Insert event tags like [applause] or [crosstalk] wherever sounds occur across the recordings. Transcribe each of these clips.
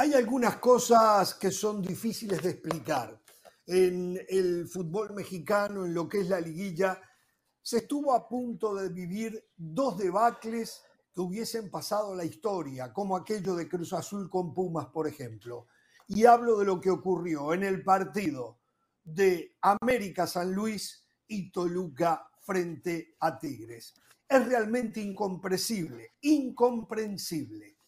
Hay algunas cosas que son difíciles de explicar. En el fútbol mexicano, en lo que es la liguilla, se estuvo a punto de vivir dos debacles que hubiesen pasado la historia, como aquello de Cruz Azul con Pumas, por ejemplo. Y hablo de lo que ocurrió en el partido de América San Luis y Toluca frente a Tigres. Es realmente incomprensible, incomprensible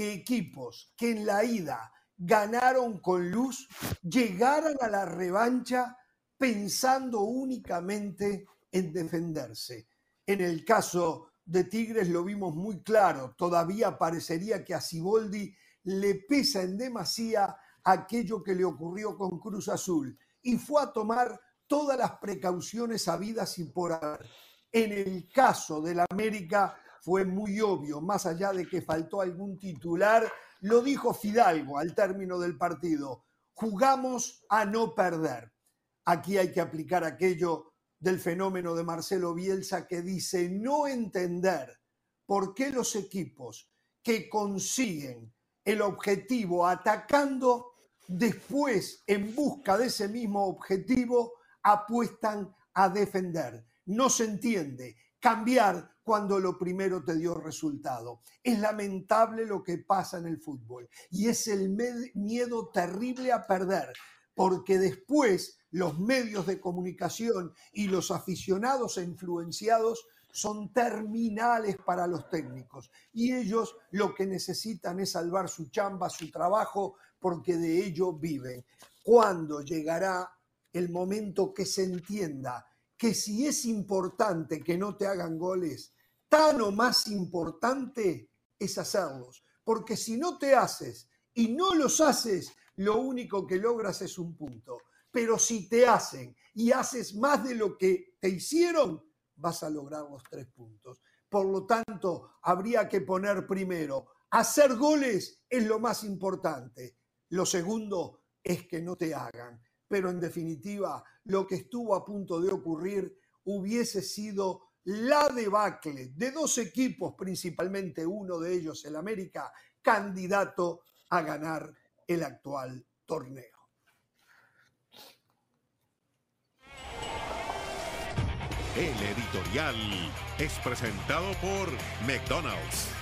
que equipos que en la ida ganaron con luz llegaran a la revancha pensando únicamente en defenderse. En el caso de Tigres lo vimos muy claro, todavía parecería que a Siboldi le pesa en demasía aquello que le ocurrió con Cruz Azul y fue a tomar todas las precauciones habidas y por haber. En el caso del América fue muy obvio, más allá de que faltó algún titular, lo dijo Fidalgo al término del partido, jugamos a no perder. Aquí hay que aplicar aquello del fenómeno de Marcelo Bielsa que dice no entender por qué los equipos que consiguen el objetivo atacando, después en busca de ese mismo objetivo apuestan a defender. No se entiende cambiar cuando lo primero te dio resultado. Es lamentable lo que pasa en el fútbol y es el miedo terrible a perder, porque después los medios de comunicación y los aficionados e influenciados son terminales para los técnicos y ellos lo que necesitan es salvar su chamba, su trabajo, porque de ello viven. ¿Cuándo llegará el momento que se entienda que si es importante que no te hagan goles, tan o más importante es hacerlos? Porque si no te haces y no los haces, lo único que logras es un punto pero si te hacen y haces más de lo que te hicieron, vas a lograr los tres puntos. Por lo tanto, habría que poner primero, hacer goles es lo más importante. Lo segundo es que no te hagan. Pero en definitiva, lo que estuvo a punto de ocurrir hubiese sido la debacle de dos equipos, principalmente uno de ellos, el América, candidato a ganar el actual torneo. El editorial es presentado por McDonald's.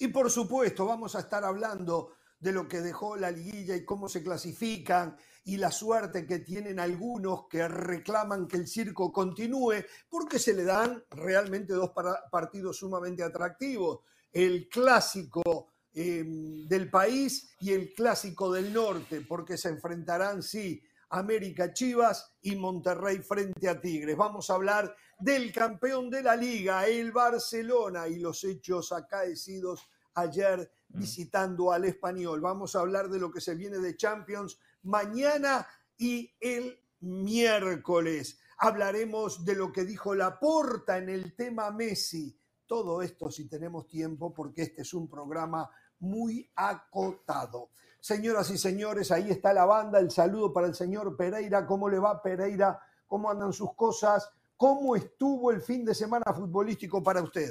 Y por supuesto, vamos a estar hablando de lo que dejó la liguilla y cómo se clasifican y la suerte que tienen algunos que reclaman que el circo continúe porque se le dan realmente dos partidos sumamente atractivos. El clásico em, del país y el clásico del norte, porque se enfrentarán, sí, América Chivas y Monterrey frente a Tigres. Vamos a hablar del campeón de la liga, el Barcelona, y los hechos acaecidos ayer mm. visitando al español. Vamos a hablar de lo que se viene de Champions mañana y el miércoles. Hablaremos de lo que dijo Laporta en el tema Messi todo esto si tenemos tiempo, porque este es un programa muy acotado. Señoras y señores, ahí está la banda. El saludo para el señor Pereira. ¿Cómo le va Pereira? ¿Cómo andan sus cosas? ¿Cómo estuvo el fin de semana futbolístico para usted?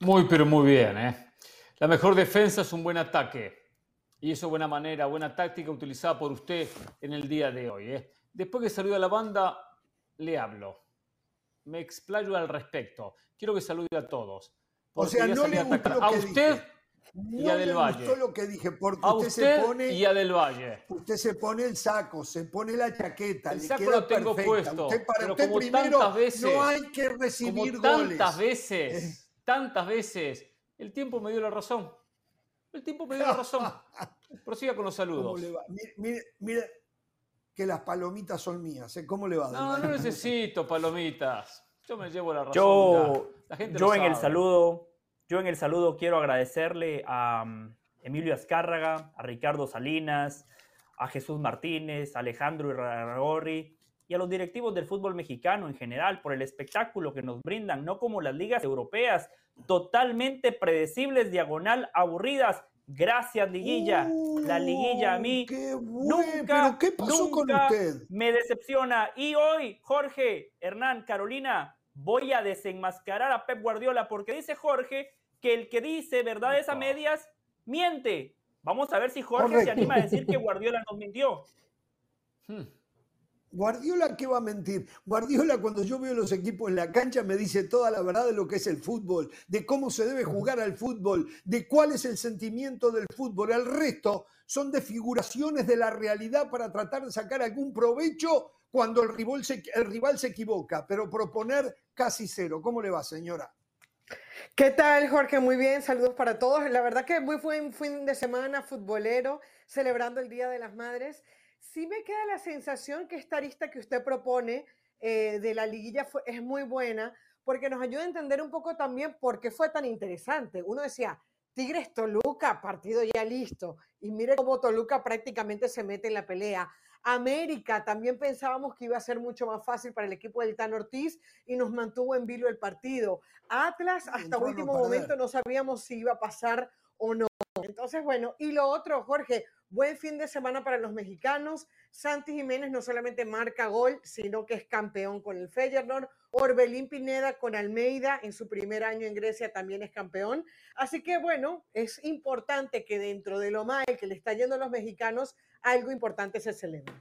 Muy, pero muy bien. ¿eh? La mejor defensa es un buen ataque. Y eso buena manera, buena táctica utilizada por usted en el día de hoy. ¿eh? Después que saluda a la banda, le hablo me explayo al respecto. Quiero que salude a todos. O sea, no le gustó lo que a usted y a Del Valle. gustó lo que dije, porque a usted, usted, se pone y a Del Valle. Usted se pone el saco, se pone la chaqueta, el le saco queda lo tengo perfecta. puesto. Usted, para pero usted como primero tantas veces, no hay que recibir como goles. tantas veces, tantas veces, el tiempo me dio la razón. El tiempo me dio la razón. [laughs] Prosiga con los saludos. ¿Cómo le va? Mire, mire, mire que las palomitas son mías. ¿eh? ¿Cómo le va? No, no necesito palomitas. Yo me llevo la razón. Yo, yo en el saludo, yo en el saludo quiero agradecerle a mm, Emilio Azcárraga, a Ricardo Salinas, a Jesús Martínez, a Alejandro Irragorri y a los directivos del fútbol mexicano en general por el espectáculo que nos brindan, no como las ligas europeas, totalmente predecibles, diagonal, aburridas Gracias, liguilla. la liguilla a mí nunca, ¿Qué pasó con usted? me decepciona. Y hoy, Jorge, Hernán, Carolina, voy a desenmascarar a Pep Guardiola porque dice Jorge que el que dice verdades a medias miente. Vamos a ver si Jorge se anima a decir que Guardiola nos mintió. Hmm. Guardiola, ¿qué va a mentir? Guardiola, cuando yo veo los equipos en la cancha, me dice toda la verdad de lo que es el fútbol, de cómo se debe jugar al fútbol, de cuál es el sentimiento del fútbol. El resto son desfiguraciones de la realidad para tratar de sacar algún provecho cuando el rival se, el rival se equivoca, pero proponer casi cero. ¿Cómo le va, señora? ¿Qué tal, Jorge? Muy bien, saludos para todos. La verdad que muy buen fin de semana futbolero, celebrando el Día de las Madres sí me queda la sensación que esta lista que usted propone eh, de la liguilla es muy buena porque nos ayuda a entender un poco también por qué fue tan interesante. Uno decía, Tigres Toluca, partido ya listo. Y mire cómo Toluca prácticamente se mete en la pelea. América, también pensábamos que iba a ser mucho más fácil para el equipo del Tan Ortiz y nos mantuvo en vilo el partido. Atlas, hasta último momento no sabíamos si iba a pasar o no. Entonces, bueno, y lo otro, Jorge, buen fin de semana para los mexicanos. Santi Jiménez no solamente marca gol, sino que es campeón con el Feyenoord. Orbelín Pineda con Almeida en su primer año en Grecia también es campeón. Así que bueno, es importante que dentro de lo mal que le está yendo a los mexicanos, algo importante se celebre.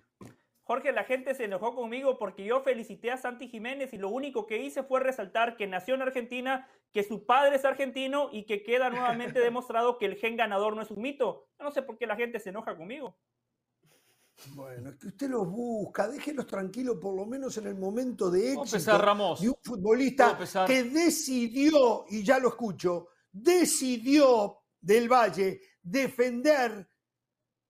Jorge, la gente se enojó conmigo porque yo felicité a Santi Jiménez y lo único que hice fue resaltar que nació en Argentina, que su padre es argentino y que queda nuevamente [laughs] demostrado que el gen ganador no es un mito. no sé por qué la gente se enoja conmigo. Bueno, es que usted los busca, déjenos tranquilos por lo menos en el momento de éxito Ramos. de un futbolista que decidió, y ya lo escucho, decidió del Valle defender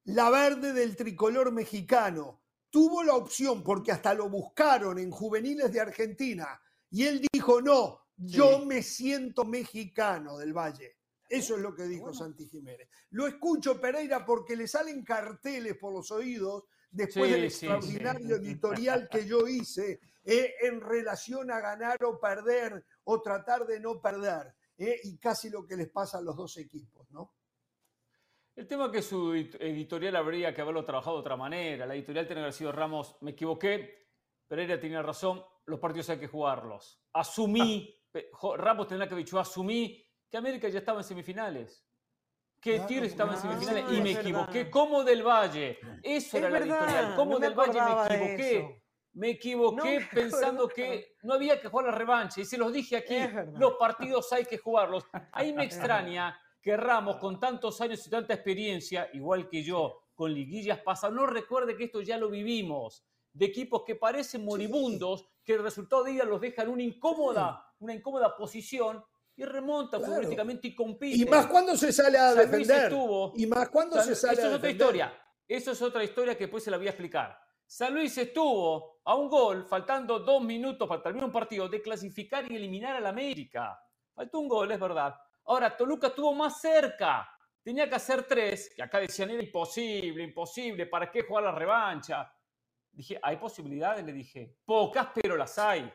la verde del tricolor mexicano tuvo la opción, porque hasta lo buscaron en juveniles de Argentina, y él dijo, no, yo me siento mexicano del Valle. Eso es lo que dijo Santi Jiménez. Lo escucho, Pereira, porque le salen carteles por los oídos después del extraordinario editorial que yo hice eh, en relación a ganar o perder o tratar de no perder. Eh, y casi lo que les pasa a los dos equipos, ¿no? El tema es que su editorial habría que haberlo trabajado de otra manera. La editorial tiene que haber sido Ramos, me equivoqué, Pereira tenía razón, los partidos hay que jugarlos. Asumí, Ramos tendría que haber dicho, asumí que América ya estaba en semifinales. Que Tigres estaba en semifinales y me equivoqué. Como del Valle. Eso era la editorial. Como del Valle me equivoqué. Me equivoqué pensando que no había que jugar la revancha. Y se los dije aquí, los partidos hay que jugarlos. Ahí me [laughs] extraña que Ramos, con tantos años y tanta experiencia, igual que yo, con liguillas pasadas, no recuerde que esto ya lo vivimos, de equipos que parecen moribundos, que el resultado de día los deja en una incómoda, una incómoda posición y remonta políticamente y compite. Y más cuando se sale a defender. y más cuando se sale Eso es otra historia. Eso es otra historia que después se la voy a explicar. San Luis estuvo a un gol, faltando dos minutos para terminar un partido, de clasificar y eliminar al América. Faltó un gol, es verdad. Ahora, Toluca estuvo más cerca. Tenía que hacer tres, que acá decían era imposible, imposible, ¿para qué jugar la revancha? Dije, ¿hay posibilidades? Le dije, pocas, pero las hay.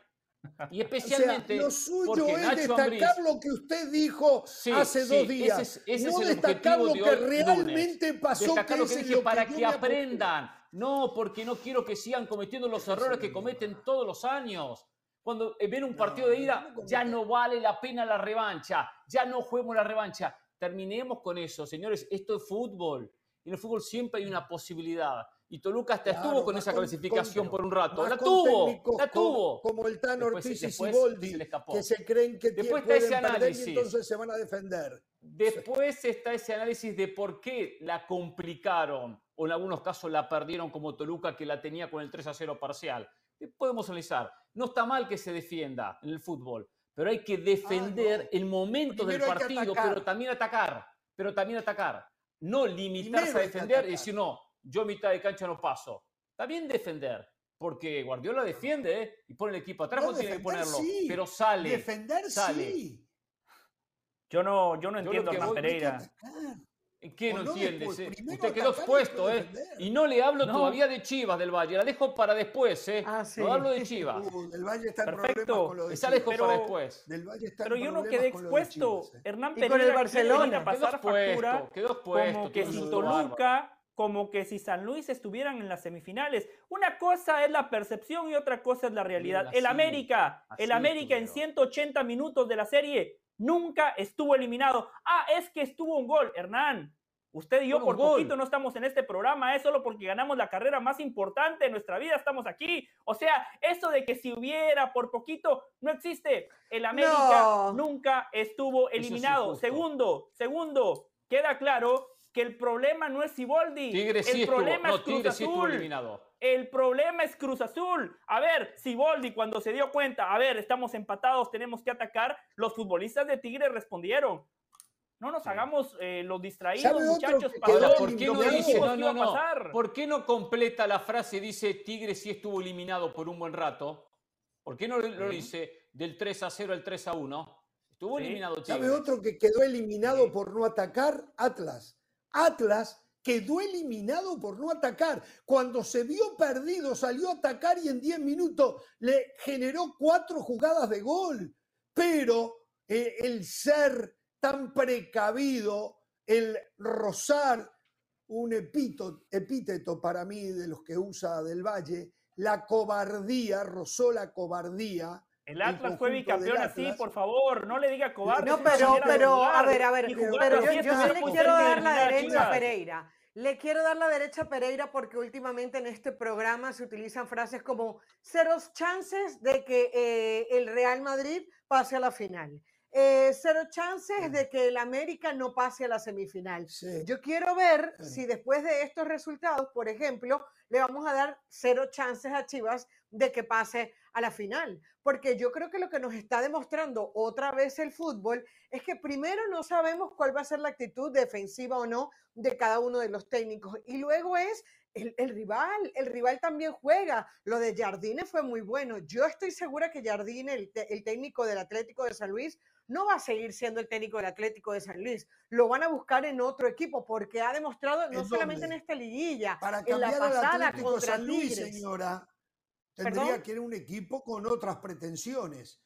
Y [laughs] especialmente. lo suyo es destacar lo que usted dijo hace dos días. Ese, no destacar lo que realmente pasó. Destacar lo que dije para que, aprendan. No, porque no quiero que sigan cometiendo los errores que cometen todos los años. Cuando eh, ven un partido de ida, ya no vale la pena la revancha, ya no juguemos la revancha. Terminemos con eso, señores. Esto es fútbol. En el fútbol siempre hay una posibilidad. Y Toluca hasta estuvo con esa clasificación por un rato. La tuvo, la tuvo. Como, el Tan Ortiz y Siboldi, que se creen que después está ese análisis. y entonces se van a defender. Después está ese análisis de por qué la complicaron o en algunos casos la perdieron como Toluca que la tenía con el 3 a 0 parcial. Podemos analizar. No está mal que se defienda en el fútbol, pero hay que ah, defender el momento del partido, pero también atacar, pero también atacar. No limitarse a defender y decir, no, yo mitad de cancha no paso. Está bien defender, porque Guardiola defiende ¿eh? y pone el equipo atrás no, tiene que ponerlo, pero sale. Defender sale. sí. Yo no, yo no entiendo a Pereira. ¿Qué no, entiende? Usted quedó expuesto, ¿eh? Y no le hablo todavía de Chivas del Valle, la dejo para después, ¿eh? Ah, no hablo de [laughs] Chivas. Uh, del Valle está Perfecto. Con Esa dejo para después. Del Valle está pero yo no quedé expuesto. ¿eh? Hernán Pereira con el Barcelona. pasar quedó factura quedó expuesto, como que si Toluca, como que si San Luis estuvieran en las semifinales. Una cosa es la percepción y otra cosa es la realidad. El América, el América en 180 minutos de la serie nunca estuvo eliminado. Ah, es que estuvo un gol, Hernán. Usted y yo por poquito no estamos en este programa, es solo porque ganamos la carrera más importante de nuestra vida, estamos aquí. O sea, eso de que si hubiera por poquito, no existe. El América nunca estuvo eliminado. segundo, segundo, queda claro que el problema no es Siboldi. el problema es Cruz Azul. El problema es Cruz Azul. A ver, Siboldi cuando se dio cuenta, a ver, estamos empatados, tenemos que atacar, los futbolistas de Tigre respondieron. No nos hagamos eh, los distraídos, muchachos. ¿por qué no dice, no, no, no, ¿Por qué no completa la frase, dice Tigre sí estuvo eliminado por un buen rato? ¿Por qué no lo dice del 3 a 0 al 3 a 1? Estuvo eliminado Tigre. ¿Sabe otro que quedó eliminado por no atacar? Atlas. Atlas quedó eliminado por no atacar. Cuando se vio perdido, salió a atacar y en 10 minutos le generó cuatro jugadas de gol. Pero eh, el ser tan precavido, el rozar un epíteto para mí de los que usa Del Valle, la cobardía, rozó la cobardía. El Atlas fue bicampeón así, por favor, no le diga cobarde. No, pero, pero, a ver, a ver, pero yo, yo le quiero dar la derecha a Pereira. Le quiero dar la derecha a Pereira porque últimamente en este programa se utilizan frases como ceros chances de que eh, el Real Madrid pase a la final. Eh, cero chances de que el América no pase a la semifinal. Yo quiero ver si después de estos resultados, por ejemplo, le vamos a dar cero chances a Chivas de que pase a la final. Porque yo creo que lo que nos está demostrando otra vez el fútbol es que primero no sabemos cuál va a ser la actitud defensiva o no de cada uno de los técnicos. Y luego es el, rival, el rival también juega. Lo de Jardine fue muy bueno. Yo estoy segura que Jardine, el, el técnico del Atlético de San Luis, no va a seguir siendo el técnico del Atlético de San Luis. Lo van a buscar en otro equipo porque ha demostrado no solamente en esta liguilla, Para en la pasada contra San Luis, señora, tendría que ir un equipo con otras pretensiones.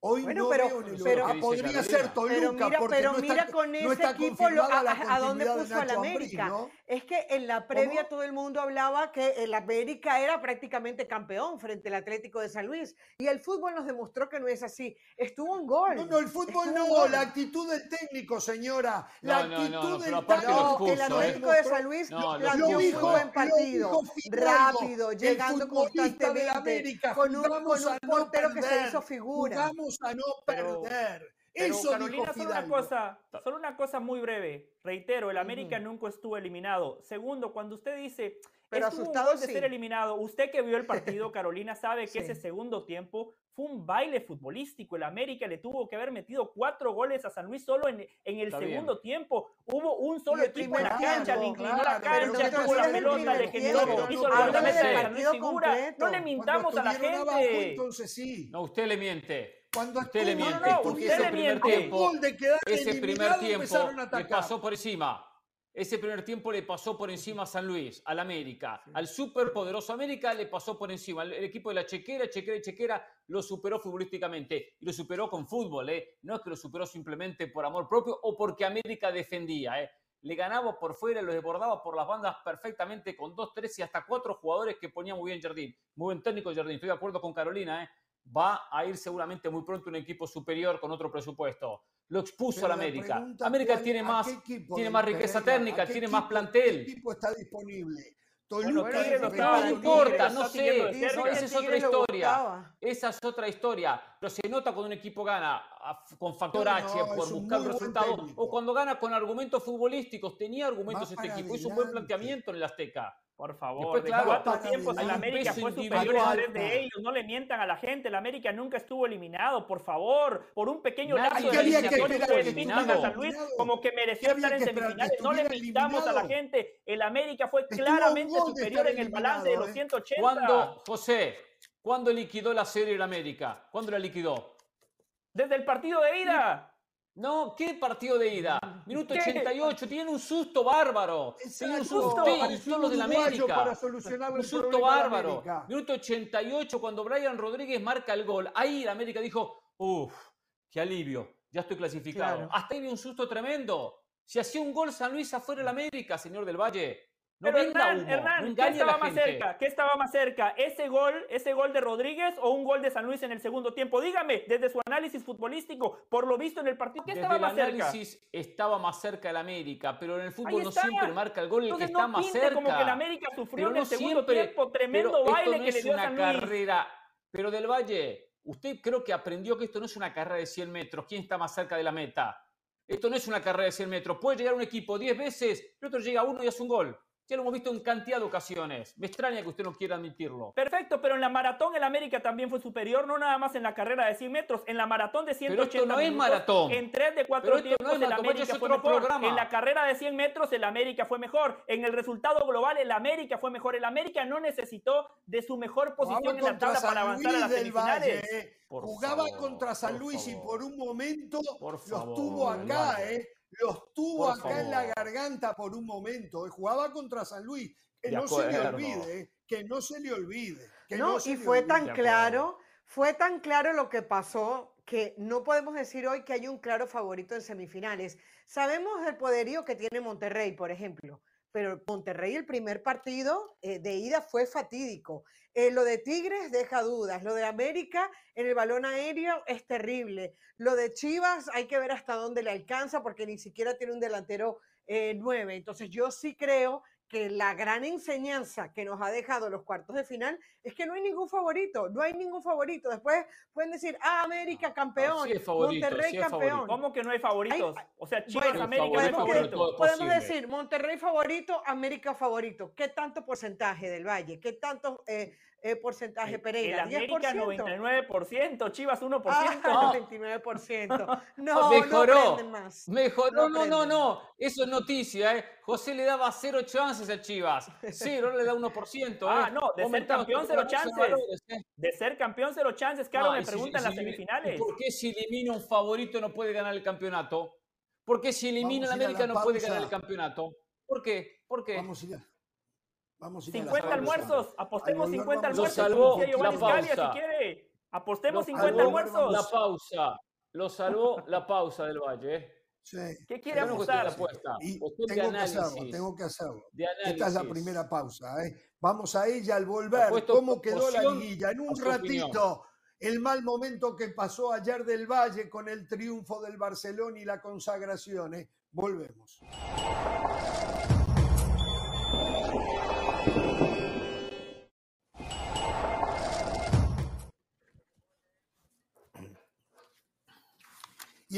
Hoy no pero, veo en pero podría ser Toluca, pero mira, pero mira con ese equipo a, dónde puso al América. Es que en la previa todo el mundo hablaba que el América era prácticamente campeón frente al Atlético de San Luis y el fútbol nos demostró que no es así. Estuvo un gol. No, no, el fútbol no, la actitud del técnico, señora. La actitud del técnico. el Atlético de San Luis lo dijo buen partido, rápido, llegando constantemente con un, con un portero que se hizo figura a no perder. Eso Carolina, solo una cosa, solo una cosa muy breve. Reitero, el América nunca estuvo eliminado. Segundo, cuando usted dice, pero asustado de ser eliminado, usted que vio el partido, [laughs] Carolina, sabe que ese segundo tiempo fue un baile futbolístico. El América le tuvo que haber metido cuatro goles a San Luis solo en, en el segundo tiempo. Hubo un solo equipo en la cancha, le inclinó la cancha, tuvo la pelota, le generó, hizo la figura. No le mintamos a la gente. Entonces sí. No, usted le miente. Cuando usted le miente, porque ese primer tiempo, ese primer tiempo le pasó por encima. Ese primer tiempo le pasó por encima a San Luis, al América, al superpoderoso América le pasó por encima. El, equipo de la Chequera, Chequera y Chequera lo superó futbolísticamente y lo superó con fútbol, ¿eh? No es que lo superó simplemente por amor propio o porque América defendía, ¿eh? Le ganaba por fuera, lo desbordaba por las bandas perfectamente con dos, tres y hasta cuatro jugadores que ponía muy bien Jardín. Muy buen técnico Jardín. Estoy de acuerdo con Carolina, ¿eh? va a ir seguramente muy pronto un equipo superior con otro presupuesto. Lo expuso a la América. América tiene más, tiene más riqueza técnica, tiene más plantel. ¿Qué equipo está disponible? Toluca no, importa, no sé, esa es otra historia. Esa es otra historia. Pero se nota cuando un equipo gana con factor H por buscar resultados o cuando gana con argumentos futbolísticos. Tenía argumentos este equipo, hizo un buen planteamiento en el Azteca. Por favor, de cuatro tiempos el América fue superior a tres de ellos. No le mientan a la gente. El América nunca estuvo eliminado. Por favor, por un pequeño lapso de eliminatorio fue eliminado a San Luis como que mereció estar en semifinales. No le mintamos a la gente. El América fue claramente superior en el balance de los 180. ¿eh? ¿Cuándo, José, cuándo liquidó la serie el América? ¿Cuándo la liquidó? Desde el partido de ida. No, ¿qué partido de ida? Minuto 88, tiene un susto bárbaro. Tiene un susto, son los de la América. Para solucionar un susto bárbaro. Minuto 88, cuando Brian Rodríguez marca el gol. Ahí la América dijo, uff, qué alivio, ya estoy clasificado. Hasta ahí vi un susto tremendo. Si hacía un gol San Luis afuera la América, señor del Valle. No Pero Hernán, Hernán ¿qué estaba más cerca? ¿Qué estaba más cerca? ¿Ese gol, ¿Ese gol de Rodríguez o un gol de San Luis en el segundo tiempo? Dígame, desde su análisis futbolístico, por lo visto en el partido, ¿qué estaba más cerca? el análisis estaba más cerca el América, pero en el fútbol no siempre marca el gol el que está más cerca. como que el América sufrió en el segundo tiempo tremendo baile que le dio una San Luis. carrera. Pero del Valle, usted creo que aprendió que esto no es una carrera de 100 metros. ¿Quién está más cerca de la meta? Esto no es una carrera de 100 metros. Puede llegar un equipo 10 veces, el otro llega uno y hace un gol. Ya lo hemos visto en cantidad de ocasiones. Me extraña que usted no quiera admitirlo. Perfecto, pero en la maratón el América también fue superior, no nada más en la carrera de 100 metros, en la maratón de 180 pero esto no es maratón. En 3 de 4 tiempos el América fue mejor. En la carrera de 100 metros el América fue mejor. En el resultado global el América fue mejor. El América no necesitó de su mejor posición en la tabla para avanzar a las semifinales. Eh. Jugaba contra San Luis y por un momento los tuvo acá, ¿eh? Los tuvo acá en la garganta por un momento. Eh, jugaba contra San Luis. Que no se le olvide, eh, que no se le olvide. no, y fue tan claro, fue tan claro lo que pasó que no podemos decir hoy que hay un claro favorito en semifinales. Sabemos el poderío que tiene Monterrey, por ejemplo, pero Monterrey el primer partido eh, de ida fue fatídico. Eh, lo de Tigres deja dudas, lo de América en el balón aéreo es terrible, lo de Chivas hay que ver hasta dónde le alcanza porque ni siquiera tiene un delantero eh, nueve. Entonces yo sí creo que la gran enseñanza que nos ha dejado los cuartos de final es que no hay ningún favorito, no hay ningún favorito. Después pueden decir, ah, América campeón, Monterrey campeón. ¿Cómo que no hay favoritos? o sea, Chivas, América favorito. Podemos decir, Monterrey favorito, América favorito. ¿Qué tanto porcentaje del Valle? ¿Qué tanto eh, eh, porcentaje Pereira. El América 99%, Chivas 1%. Ah, [laughs] 29%. No, mejoró. No más. Mejoró. No, no, no, Eso es noticia, ¿eh? José le daba cero chances a Chivas. Cero, le da 1%. ¿eh? Ah, no, de ser campeón cero chances. ¿eh? De ser campeón cero chances, claro, me preguntan las semifinales. ¿Por qué si elimina un favorito no puede ganar el campeonato? ¿Por qué si elimina el América no puede ganar el campeonato? ¿Por qué? ¿Por qué? Vamos a 50 almuerzos, apostemos 50 almuerzos. Lo salvó la pausa. si quiere. Apostemos 50 almuerzos. La pausa. Lo salvó la pausa del Valle. ¿eh? Sí. ¿Qué quiere apostar? La apuesta. tengo, que hacerlo, tengo que hacerlo. Esta es la primera pausa. ¿eh? Vamos a ella al volver. ¿Cómo quedó la liguilla? En un ratito, el mal momento que pasó ayer del Valle con el triunfo del Barcelona y la consagración. ¿eh? Volvemos.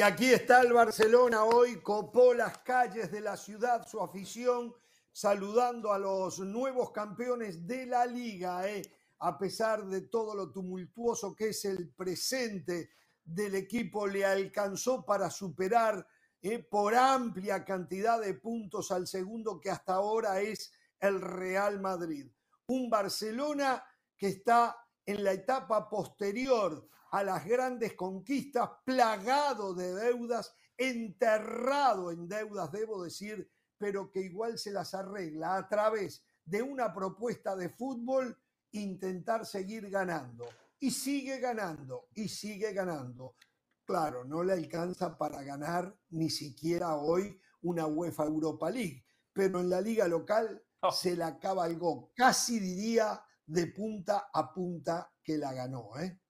Y aquí está el Barcelona hoy, copó las calles de la ciudad, su afición, saludando a los nuevos campeones de la liga, eh. a pesar de todo lo tumultuoso que es el presente del equipo, le alcanzó para superar eh, por amplia cantidad de puntos al segundo que hasta ahora es el Real Madrid. Un Barcelona que está en la etapa posterior a las grandes conquistas, plagado de deudas, enterrado en deudas, debo decir, pero que igual se las arregla a través de una propuesta de fútbol, intentar seguir ganando. Y sigue ganando, y sigue ganando. Claro, no le alcanza para ganar ni siquiera hoy una UEFA Europa League, pero en la liga local oh. se la cabalgó, casi diría de punta a punta que la ganó. ¿eh?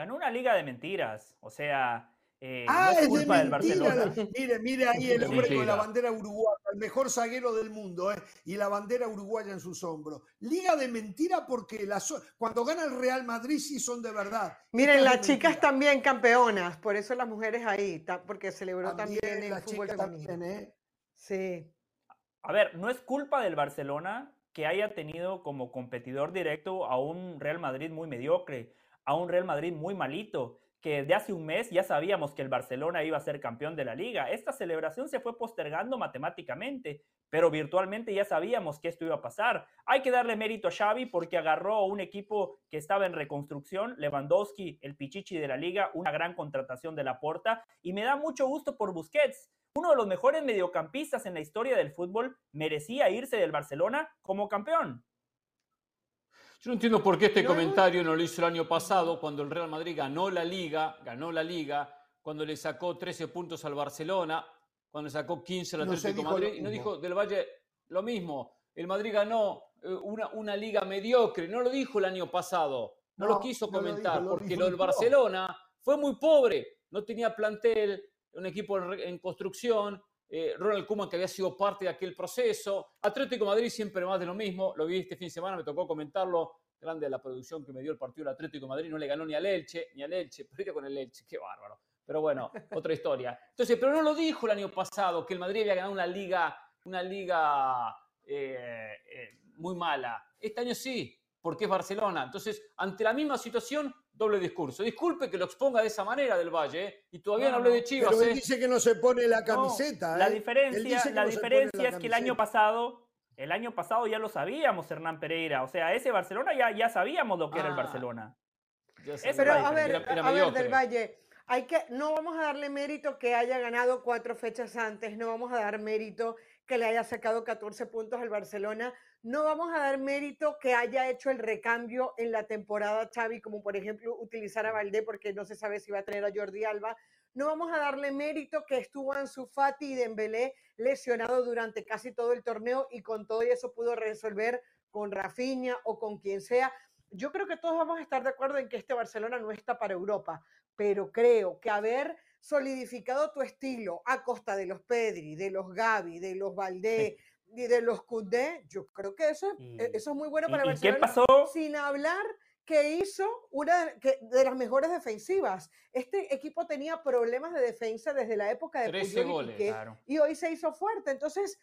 Ganó una liga de mentiras. O sea, eh, ah, es, culpa del Barcelona. Mire, mire ahí el hombre con la bandera uruguaya, el mejor zaguero del mundo, ¿eh? y la bandera uruguaya en sus hombros. Liga de mentira porque cuando gana el Real Madrid sí son de verdad. Miren, las chicas también campeonas, por eso las mujeres ahí, porque celebró también, el fútbol femenino. ¿eh? Sí. A ver, no es culpa del Barcelona que haya tenido como competidor directo a un Real Madrid muy mediocre a un Real Madrid muy malito, que de hace un mes ya sabíamos que el Barcelona iba a ser campeón de la liga. Esta celebración se fue postergando matemáticamente, pero virtualmente ya sabíamos que esto iba a pasar. Hay que darle mérito a Xavi porque agarró un equipo que estaba en reconstrucción, Lewandowski, el pichichi de la liga, una gran contratación de la porta, y me da mucho gusto por Busquets. Uno de los mejores mediocampistas en la historia del fútbol merecía irse del Barcelona como campeón. Yo no entiendo por qué este comentario no lo hizo el año pasado, cuando el Real Madrid ganó la Liga, ganó la Liga, cuando le sacó 13 puntos al Barcelona, cuando le sacó 15 al Atlético de Madrid, y no dijo del Valle lo mismo. El Madrid ganó eh, una, una liga mediocre, no lo dijo el año pasado, no, lo quiso comentar, porque lo del Barcelona fue muy pobre, no tenía plantel, un equipo en construcción, eh, Ronald Koeman que había sido parte de aquel proceso. Atlético Madrid siempre más de lo mismo. Lo vi este fin de semana, me tocó comentarlo. Grande la producción que me dio el partido del Atlético Madrid. No le ganó ni al Elche, ni al Elche. Perdió con el Elche, qué bárbaro. Pero bueno, [laughs] otra historia. Entonces, pero no lo dijo el año pasado que el Madrid había ganado una liga, una liga eh, eh, muy mala. Este año sí, porque es Barcelona. Entonces, ante la misma situación, doble discurso. Disculpe que lo exponga de esa manera del Valle, ¿eh? y todavía no, hablé de Chivas. Pero él ¿eh? dice que no se pone la camiseta. La ¿eh? diferencia, la diferencia es que el año pasado, el año pasado ya lo sabíamos, Hernán Pereira. O sea, ese Barcelona ya, ya sabíamos lo que era el ah. Barcelona. Pero a ver, a ver, del Valle, hay que, no vamos a darle mérito que haya ganado cuatro fechas antes, no vamos a dar mérito que le haya sacado 14 puntos al Barcelona, no vamos a dar mérito que haya hecho el recambio en la temporada Xavi, como por ejemplo utilizar a Valdé porque no se sabe si va a tener a Jordi Alba. No vamos a darle mérito que estuvo Ansu Fati y Dembélé lesionado durante casi todo el torneo y con todo eso pudo resolver con Rafinha o con quien sea. Yo creo que todos vamos a estar de acuerdo en que este Barcelona no está para Europa, pero creo que haber solidificado tu estilo a costa de los Pedri, de los Gavi, de los Valdé, y de los Cudé, yo creo que eso, e, eso es muy bueno para ¿y, Barcelona. ¿Qué pasó? Sin hablar que hizo una de las mejores defensivas. Este equipo tenía problemas de defensa desde la época de Puyol y, y hoy se hizo fuerte. Entonces,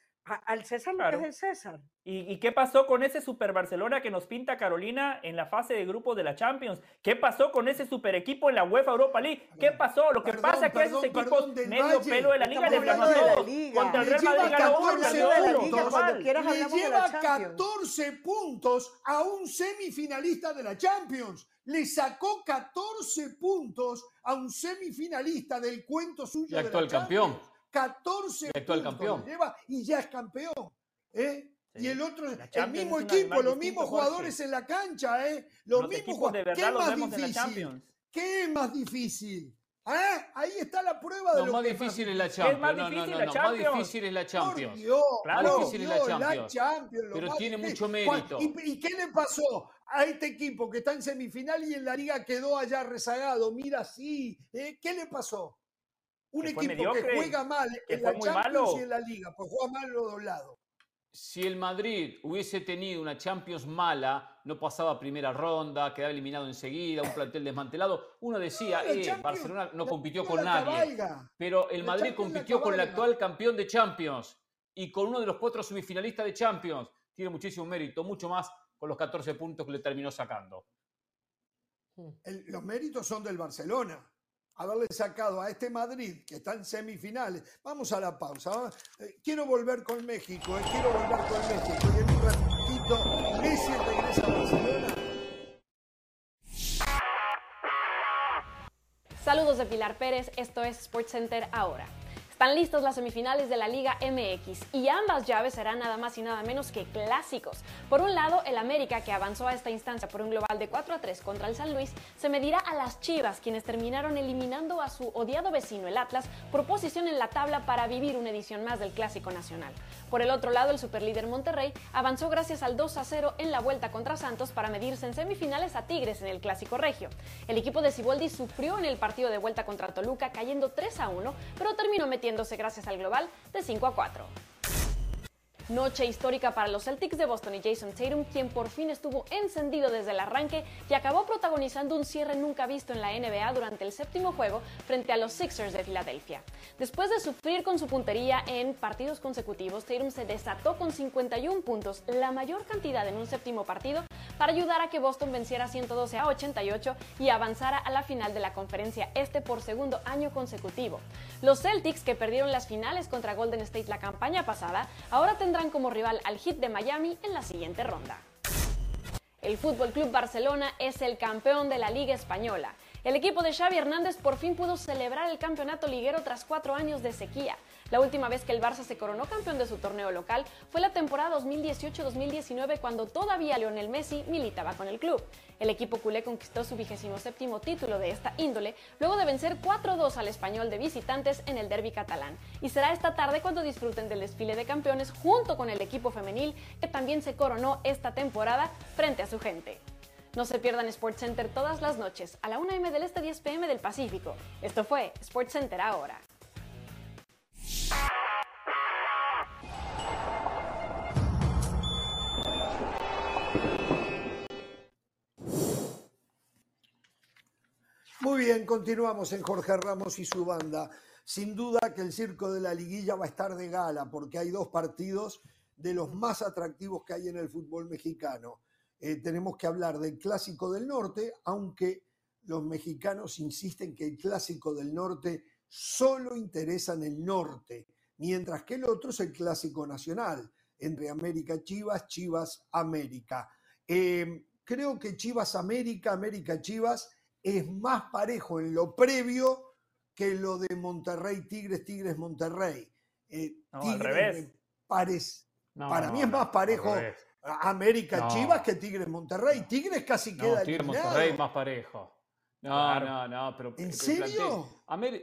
al César lo que es el César. ¿Y, qué pasó con ese Super Barcelona que nos pinta Carolina en la fase de grupos de la Champions? ¿Qué pasó con ese super equipo en la UEFA Europa League? ¿Qué pasó? Lo que pasa es que esos equipos medio pelo de la liga le ganó a Contra el Real Madrid ganó uno, Le lleva 14 puntos a un semifinalista de la Champions. Le sacó 14 puntos a un semifinalista del cuento suyo. Y actual campeón. 14 actual campeón. lleva y ya es campeón. ¿eh? Y el otro, el mismo equipo, los mismos jugadores en la cancha, ¿eh? Los, mismos jugadores. ¿Qué es más difícil? ¿Qué es más difícil? ¿Eh? Ahí está la prueba de lo, más difícil es la Champions. Más no, no, no, no, más difícil es la Champions. Dios, claro. Más difícil es la Champions. pero tiene mucho mérito. ¿Y, ¿Y, qué le pasó a este equipo que está en semifinal y en la liga quedó allá rezagado? Mira, sí. ¿eh? ¿Qué le pasó? Un equipo que juega mal en la Champions y en la Liga, pues juega mal los dos lados. Si el Madrid hubiese tenido una Champions mala, no pasaba primera ronda, quedaba eliminado enseguida, un plantel desmantelado, uno decía, eh, Barcelona no compitió con nadie. Pero el Madrid compitió con el actual campeón de Champions y con uno de los cuatro semifinalistas de Champions. Tiene muchísimo mérito, mucho más con los 14 puntos que le terminó sacando. los méritos son del Barcelona haberle sacado a este Madrid, que está en semifinales. Vamos a la pausa. Eh, quiero volver con México, eh, quiero volver con México. Y en un ratito, Messi regresa a Barcelona. Saludos de Pilar Pérez, esto es SportsCenter ahora. Están listos las semifinales de la Liga MX y ambas llaves serán nada más y nada menos que clásicos. Por un lado, el América, que avanzó a esta instancia por un global de 4 a 3 contra el San Luis, se medirá a las Chivas, quienes terminaron eliminando a su odiado vecino, el Atlas, por posición en la tabla para vivir una edición más del Clásico Nacional. Por el otro lado, el superlíder Monterrey avanzó gracias al 2 a 0 en la vuelta contra Santos para medirse en semifinales a Tigres en el Clásico Regio. El equipo de Ciboldi sufrió en el partido de vuelta contra Toluca, cayendo 3 a 1, pero terminó metiendo gracias al global de 5 a 4. Noche histórica para los Celtics de Boston y Jason Tatum, quien por fin estuvo encendido desde el arranque y acabó protagonizando un cierre nunca visto en la NBA durante el séptimo juego frente a los Sixers de Filadelfia. Después de sufrir con su puntería en partidos consecutivos, Tatum se desató con 51 puntos, la mayor cantidad en un séptimo partido, para ayudar a que Boston venciera 112 a 88 y avanzara a la final de la conferencia este por segundo año consecutivo. Los Celtics, que perdieron las finales contra Golden State la campaña pasada, ahora tendrán como rival al Heat de Miami en la siguiente ronda. El Fútbol Club Barcelona es el campeón de la Liga Española. El equipo de Xavi Hernández por fin pudo celebrar el campeonato liguero tras cuatro años de sequía. La última vez que el Barça se coronó campeón de su torneo local fue la temporada 2018-2019 cuando todavía Lionel Messi militaba con el club. El equipo culé conquistó su vigésimo séptimo título de esta índole luego de vencer 4-2 al español de visitantes en el derby catalán. Y será esta tarde cuando disfruten del desfile de campeones junto con el equipo femenil que también se coronó esta temporada frente a su gente. No se pierdan SportsCenter todas las noches a la 1 m del este 10 pm del Pacífico. Esto fue SportsCenter ahora. Muy bien, continuamos en Jorge Ramos y su banda. Sin duda que el circo de la liguilla va a estar de gala porque hay dos partidos de los más atractivos que hay en el fútbol mexicano. Eh, tenemos que hablar del Clásico del Norte, aunque los mexicanos insisten que el Clásico del Norte solo interesa en el norte, mientras que el otro es el Clásico Nacional, entre América Chivas, Chivas América. Eh, creo que Chivas América, América Chivas es más parejo en lo previo que lo de Monterrey Tigres, Tigres Monterrey. Eh, al revés. para mí es más parejo América Chivas que Tigres Monterrey. Tigres casi queda Tigres Monterrey más parejo. No, no, no, pero. ¿En serio?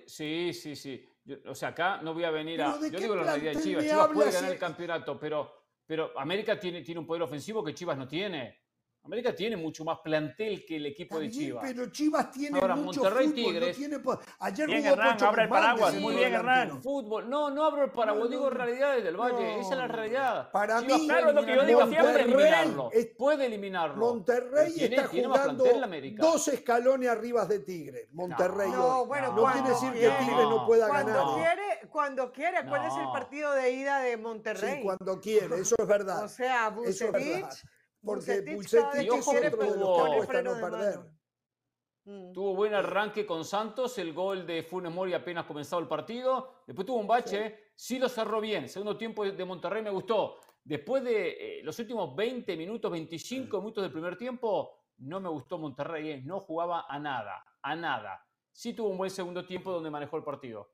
sí, sí, sí. o sea, acá no voy a venir a. Yo digo la realidad de Chivas. Chivas puede ganar el campeonato, pero, pero América tiene, tiene un poder ofensivo que Chivas no tiene. América tiene mucho más plantel que el equipo de Chivas. Pero Chivas tiene Ahora, mucho Monterrey fútbol, Tigres. No tiene Ayer bien, Hernán, abre el paraguas. Muy bien, Hernán. Fútbol. No, no abro el paraguas. No, digo realidades del Valle. no. Esa es la realidad. Para Chivas mí, puede claro, es lo que yo digo eliminarlo, siempre. Eliminarlo. Es- Puede eliminarlo. Monterrey Tiene- está tiene más jugando plantel dos escalones arriba de Tigre. Monterrey No, bueno, no cuando quiere decir que. Tigre no pueda Cuando ganar. quiere, cuando quiere. ¿Cuál es el partido de ida de Monterrey? Sí, cuando quiere, eso es verdad. O sea, Eso es Vucetich, verdad. Porque vez es otro de los que el apuesta freno no de perder. Tuvo buen arranque con Santos, el gol de Funes Mori apenas comenzado el partido. Después tuvo un bache, sí, lo cerró bien. Segundo tiempo de Monterrey me gustó. Después de eh, los últimos 20 minutos, 25 minutos del primer tiempo, no me gustó Monterrey. eh, No jugaba a nada, a nada. Sí tuvo un buen segundo tiempo donde manejó el partido.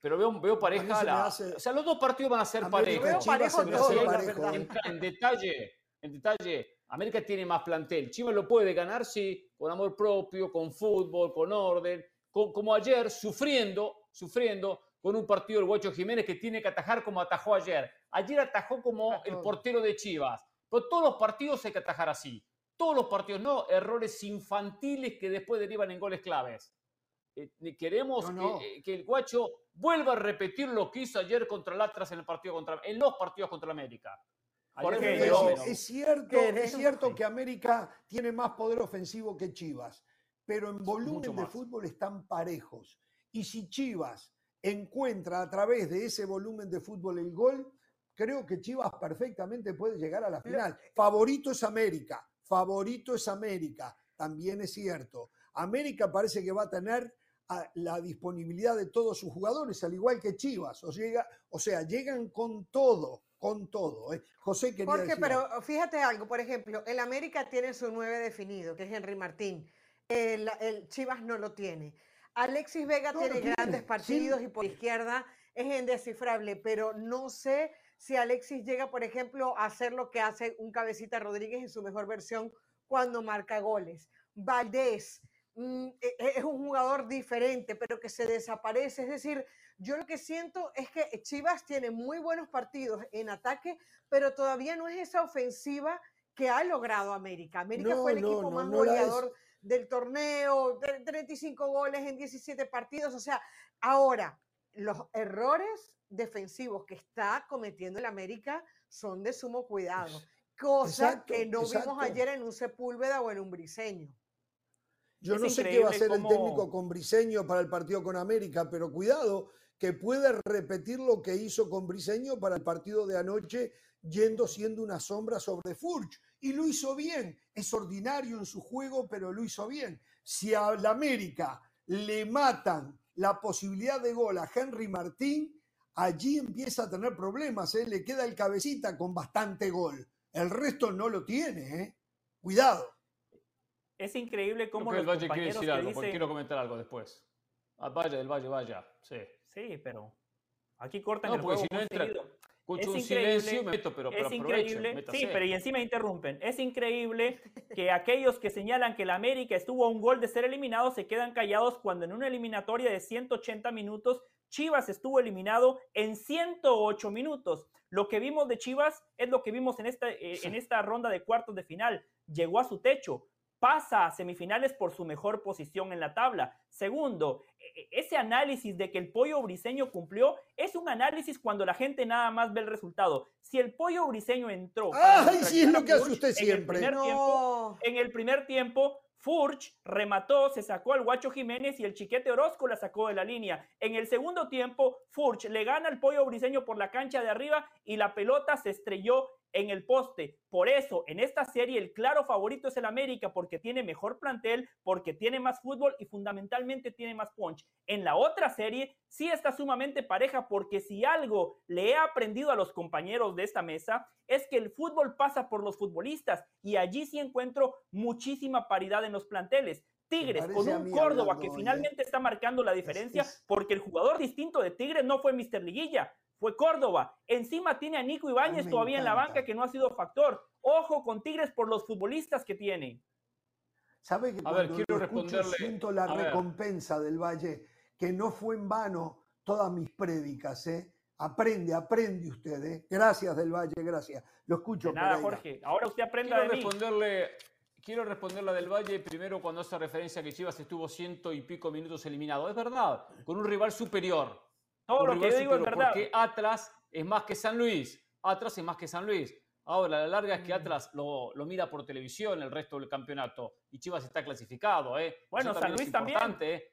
Pero veo, veo A pareja. la- hace- O sea, los dos partidos van a ser parejos. Veo parejo todo, parejo. En, en detalle, en detalle, América tiene más plantel. Chivas lo puede ganar, sí, con amor propio, con fútbol, con orden, con- como ayer, sufriendo, sufriendo con un partido del Guacho Jiménez que tiene que atajar como atajó ayer. Ayer atajó como el portero de Chivas. Pero todos los partidos hay que atajar así. Todos los partidos, no errores infantiles que después derivan en goles claves. Eh, queremos No, no. Que, eh, que el Guacho vuelva a repetir lo que hizo ayer contra el Atlas en el partido contra en los partidos contra América. Jorge, Es, cierto, es cierto que América tiene más poder ofensivo que Chivas, pero en volumen de fútbol están parejos. Y si Chivas encuentra a través de ese volumen de fútbol el gol, creo que Chivas perfectamente puede llegar a la final. Favorito es América, favorito es América, también es cierto. América parece que va a tener a la disponibilidad de todos sus jugadores, al igual que Chivas. O, llega, o sea, llegan con todo, con todo. ¿eh? José quería decir pero algo. fíjate algo, por ejemplo, el América tiene su nueve definido, que es Henry Martín. El, el Chivas no lo tiene. Alexis Vega No, tiene grandes sí. partidos y por izquierda es indescifrable, pero no sé si Alexis llega, por ejemplo, a hacer lo que hace un cabecita Rodríguez en su mejor versión cuando marca goles. Valdés mm, e- e- es un jugador diferente, pero que se desaparece. Es decir, yo lo que siento es que Chivas tiene muy buenos partidos en ataque, pero todavía no es esa ofensiva que ha logrado América. América No, fue el no, equipo no, más goleador del torneo, tre- 35 goles en 17 partidos. O sea, ahora, los errores defensivos que está cometiendo el América son de sumo cuidado, cosa que no vimos ayer en un Sepúlveda o en un Briseño. Yo no sé qué va a hacer el técnico con Briseño para el partido con América, pero cuidado que puede repetir lo que hizo con Briseño para el partido de anoche, yendo siendo una sombra sobre Furch. Y lo hizo bien. Es ordinario en su juego, pero lo hizo bien. Si a la América le matan la posibilidad de gol a Henry Martín, allí empieza a tener problemas. ¿eh? Le queda el cabecita con bastante gol. El resto no lo tiene. ¿eh? Cuidado. Es increíble cómo los quiere decir algo, quiero comentar algo después. Al Valle del Valle, vaya, sí. Sí, pero aquí cortan el juego. Si no entra, es un silencio, meto, pero, es increíble. Sí, pero y encima interrumpen. Es increíble que aquellos que señalan que la América estuvo a un gol de ser eliminado se quedan callados cuando en una eliminatoria de 180 minutos Chivas estuvo eliminado en 108 minutos. Lo que vimos de Chivas es lo que vimos en esta, eh, en esta ronda de cuartos de final. Llegó a su techo pasa a semifinales por su mejor posición en la tabla. Segundo, e, e, ese análisis de que el pollo briseño cumplió es un análisis cuando la gente nada más ve el resultado. Si el pollo briseño entró. ¡Ay, sí es lo que hace usted siempre! En el primer, tiempo, en el primer tiempo, Furch remató, se sacó al Guacho Jiménez y el Chiquete Orozco la sacó de la línea. En el segundo tiempo, Furch le gana al pollo briseño por la cancha de arriba y la pelota se estrelló en el poste. Por eso, en esta serie, el claro favorito es el América porque tiene mejor plantel, porque tiene más fútbol y fundamentalmente tiene más punch. En la otra serie, sí está sumamente pareja porque si algo le he aprendido a los compañeros de esta mesa es que el fútbol pasa por los futbolistas y allí sí encuentro muchísima paridad en los planteles. Tigres con un Córdoba que finalmente está marcando la diferencia porque el jugador distinto de Tigres no fue Mr. Liguilla, fue Córdoba. Encima tiene a Nico Ibáñez todavía en la banca que no ha sido factor. Ojo con Tigres por los futbolistas que tiene. ¿Sabe que a ver, quiero responderle. siento la recompensa del Valle, que no fue en vano todas mis prédicas, ¿eh? Aprende, aprende usted, ¿eh? Gracias del Valle, gracias. Lo escucho. nada, Jorge. Ahora usted aprende quiero responderle, Quiero responderle del Valle primero cuando hace referencia a que Chivas estuvo ciento y pico minutos eliminado. Es verdad, con un rival superior todo lo que digo es verdad. Porque Atlas es más que San Luis. Atlas es más que San Luis. Ahora, la larga es que mm. Atlas lo, mira por televisión el resto del campeonato y Chivas está clasificado. ¿eh? Bueno, San Luis también. ¿eh?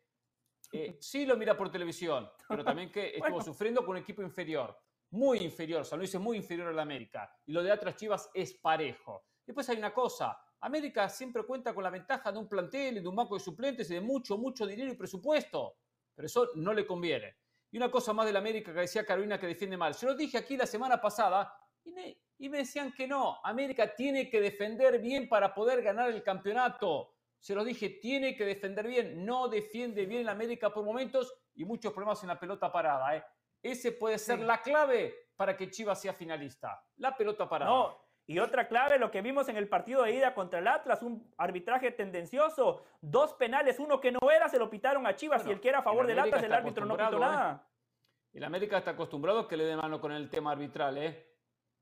Eh, sí lo mira por televisión, pero también que [laughs] estuvo sufriendo con un equipo inferior. Muy inferior. San Luis es muy inferior al América. Y lo de Atlas Chivas es parejo. Después hay una cosa. América siempre cuenta con la ventaja de un plantel y de un banco de suplentes y de mucho, mucho dinero y presupuesto. Pero eso no le conviene. Y una cosa más de la América que decía Carolina que defiende mal. Se lo dije aquí la semana pasada y me, y me decían que no. América tiene que defender bien para poder ganar el campeonato. Se lo dije, tiene que defender bien. No defiende bien la América por momentos y muchos problemas en la pelota parada. ¿eh? Ese puede ser la clave para que Chivas sea finalista. La pelota parada. No. Y otra clave, lo que vimos en el partido de ida contra el Atlas, un arbitraje tendencioso, dos penales, uno que no era, se lo pitaron a Chivas y el que era a favor del Atlas, el árbitro no pitó nada. El América está acostumbrado a que le dé mano con el tema arbitral, ¿eh?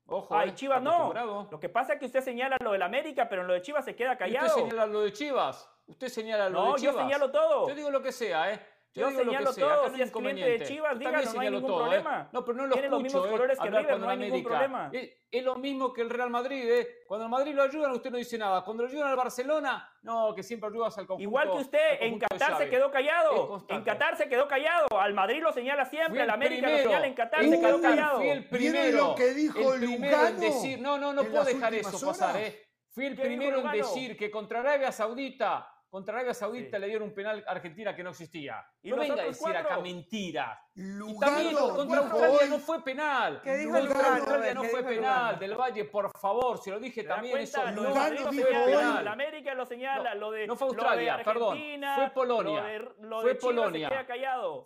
Ojo, Ay, eh, Chivas no. Lo que pasa es que usted señala lo del América, pero en lo de Chivas se queda callado. usted señala lo de Chivas. Usted señala lo de Chivas. No, yo señalo todo. Yo digo lo que sea, ¿eh? Yo, señalo todo, si es cliente de Chivas, dígalo, no hay ningún todo, ¿eh? problema. No, pero no lo Tiene los mismos ¿eh? colores que River, no hay ningún problema. Es, lo mismo que el Real Madrid, ¿eh? Cuando el Madrid lo ayudan, usted no dice nada. Cuando lo ayudan al Barcelona, no, que siempre ayudas al conjunto. Igual que usted, en Qatar se quedó callado. En Qatar se quedó callado. Al Madrid lo señala siempre, al América lo señala, en Qatar se quedó callado. Fui el primero. lo que dijo el primero en decir, no, no, no puedo dejar eso pasar, ¿eh? Fui el primero en decir que contra Arabia Saudita contra Arabia Saudita le dieron un penal a Argentina que no existía. ¿Y no venga a decir acá mentira. y también contra Australia no fue penal. ¿Qué dijo Contra Australia no fue penal. Del Valle, por favor, si lo dije también. Eso no fue penal. La América lo señala, lo de. No fue Australia, perdón. Fue Polonia. fue Polonia.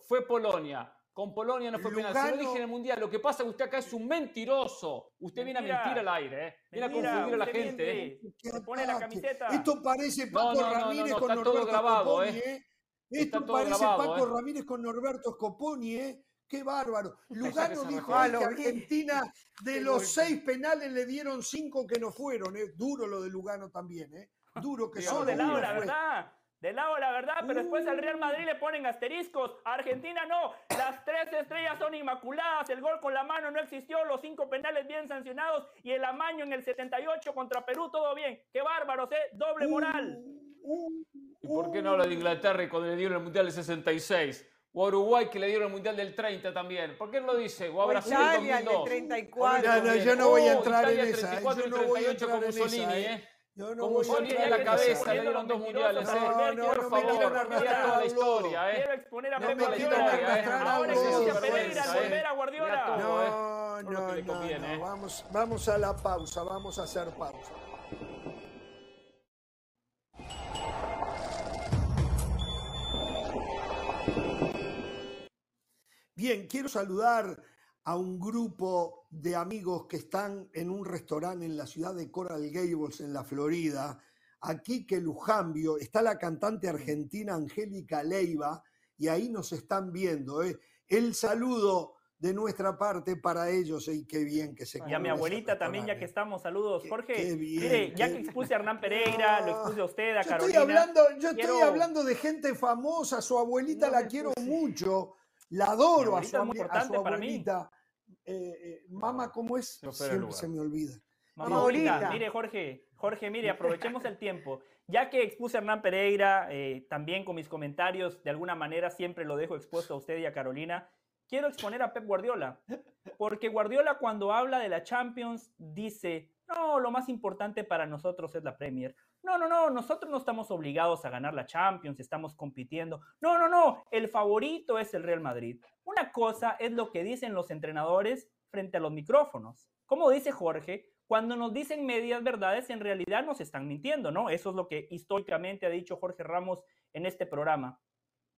Fue Polonia. Con Polonia no fue penal. Se lo dije en el Mundial. Lo que pasa es que usted acá es un mentiroso. Usted viene a mentir al aire, ¿eh? Viene a confundir a la gente, ¿eh? Se pone la camiseta. Esto parece Paco Ramírez con Norberto grabado, Scoponi, ¿eh? Esto parece Paco ¿eh? Ramírez con Norberto Scoponi, ¿eh? Qué bárbaro. Lugano dijo que Argentina [laughs] de los seis penales le dieron cinco que no fueron. ¿eh? Duro lo de Lugano también, ¿eh? Duro que son. de lado, la verdad. Del lado de la verdad, pero después al Real Madrid le ponen asteriscos. A Argentina no. Las tres estrellas son inmaculadas. El gol con la mano no existió. Los cinco penales bien sancionados. Y el amaño en el 78 contra Perú, todo bien. Qué bárbaros, ¿eh? Doble moral. ¿Y por qué no habla de Inglaterra cuando le dieron el Mundial del 66? O a Uruguay que le dieron el Mundial del 30 también. ¿Por qué no lo dice? O a Brasil del 34. No, no, yo no voy a entrar en esa. Yo no voy a entrar en esa. ¿eh? Yo no Como voy a la cabeza, le dieron dos mundiales. ¿eh? No, no, por favor, mira toda la historia. ¿eh? Quiero exponer a Pep Guardiola. Ahora que Pereira al volver a Guardiola. No, no, no. Vamos, vamos a la pausa, vamos a hacer pausa. Bien, quiero saludar a un grupo de amigos que están en un restaurante en la ciudad de Coral Gables, en la Florida. Aquí que Lujambio, está la cantante argentina Angélica Leiva y ahí nos están viendo. ¿eh? El saludo de nuestra parte para ellos y qué bien que se Y a mi abuelita también, ya que estamos, saludos. Jorge, mire, ya que expuse a Hernán Pereira, lo expuse a usted, a Carolina. Estoy hablando, yo estoy hablando de gente famosa, su abuelita la quiero mucho. La adoro a su, abuelita. Eh, eh, mamá, ¿cómo es? Siempre se me olvida. Mamá mire Jorge, Jorge, mire, [laughs] aprovechemos el tiempo. Ya que expuse a Hernán Pereira, eh, también con mis comentarios, de alguna manera siempre lo dejo expuesto a usted y a Carolina, quiero exponer a Pep Guardiola. Porque Guardiola cuando habla de la Champions dice, no, lo más importante para nosotros es la Premier. No, no, no, nosotros no estamos obligados a ganar la Champions, estamos compitiendo. No, no, no, el favorito es el Real Madrid. Una cosa es lo que dicen los entrenadores frente a los micrófonos. Como dice Jorge, cuando nos dicen medias verdades, en realidad nos están mintiendo, ¿no? Eso es lo que históricamente ha dicho Jorge Ramos en este programa.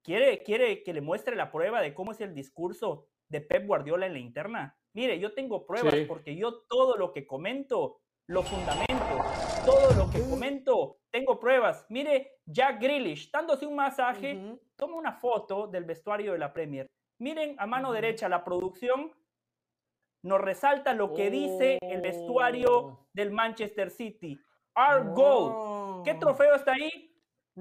¿Quiere, quiere que le muestre la prueba de cómo es el discurso de Pep Guardiola en la interna? Mire, yo tengo pruebas porque yo todo lo que comento lo fundamento. Todo lo que comento, tengo pruebas. Mire, Jack Grealish, dándose un masaje, toma una foto del vestuario de la Premier. Miren a mano derecha la producción nos resalta lo que dice el vestuario oh. del Manchester City. Our goal. ¿Qué oh. trofeo está ahí?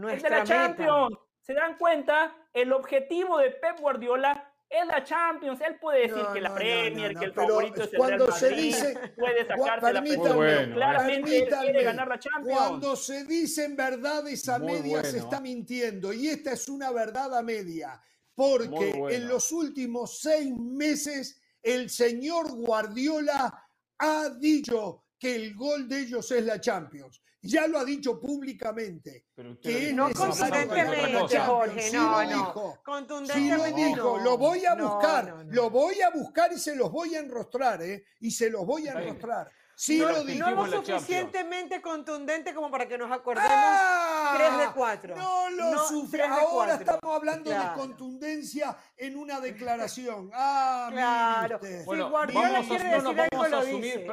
es de la Champions. ¿Se dan cuenta? El objetivo de Pep Guardiola es la Champions. Él puede decir que la Premier, que el favorito es el Real Madrid. Se dice, puede sacarse la bueno, Claramente él quiere ganar la Champions. Cuando se dicen verdades a media se está mintiendo. Y esta es una verdad a media. Porque en los últimos seis meses el señor Guardiola ha dicho que el gol de ellos es la Champions ya lo ha dicho públicamente. que no contundentemente, Jorge, no, no. Contundentemente. lo dijo, lo voy a buscar, lo voy a buscar y se los voy a enrostrar, ¿eh? Y se los voy a enrostrar. Sí lo dijo. No lo suficientemente contundente como para que nos acordemos ah, 3 de 4. No lo suficiente. Ahora estamos hablando de contundencia en una declaración. Ah, claro. Bueno, si Guardiola quiere decir no algo, lo dice.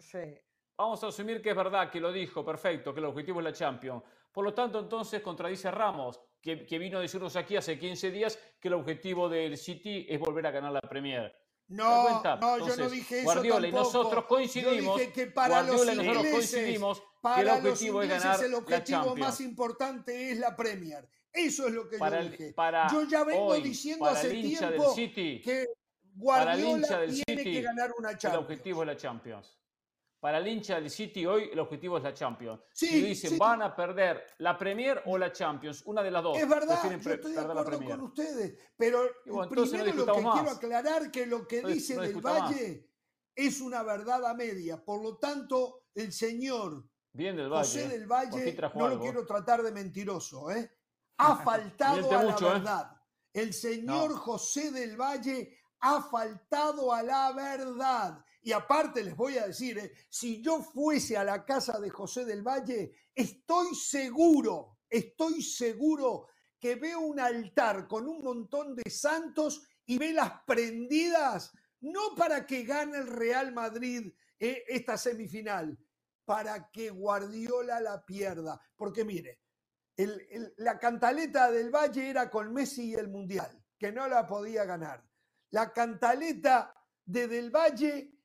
Sí. Vamos a asumir que es verdad, que lo dijo, perfecto, que el objetivo es la Champions. Por lo tanto, entonces contradice a Ramos, que, vino a decirnos aquí hace 15 días que el objetivo del City es volver a ganar la Premier. No, no, yo no dije eso Guardiola y nosotros coincidimos. que para los ingleses, para el objetivo es ganar el objetivo más importante es la Premier. Eso es lo que yo dije. yo ya vengo diciendo hace tiempo que Guardiola tiene que ganar una Champions. El objetivo es la Champions. Para el hincha del City hoy el objetivo es la Champions. si dicen van a perder la Premier o la Champions, una de las dos. Es verdad, yo estoy de acuerdo con ustedes, pero primero lo que quiero aclarar que lo que dice del Valle es una verdad a media. Por lo tanto, el señor Bien del Valle, José del Valle, no lo quiero tratar de mentiroso, ¿eh? [laughs] ha faltado a la ¿eh? verdad. El señor José del Valle ha faltado a la verdad. Y aparte les voy a decir, eh, si yo fuese a la casa de José del Valle, estoy seguro, estoy seguro que veo un altar con un montón de santos y velas prendidas, no para que gane el Real Madrid eh, esta semifinal, para que Guardiola la pierda. Porque mire, la cantaleta del Valle era con Messi y el Mundial, que no la podía ganar. La cantaleta de Del Valle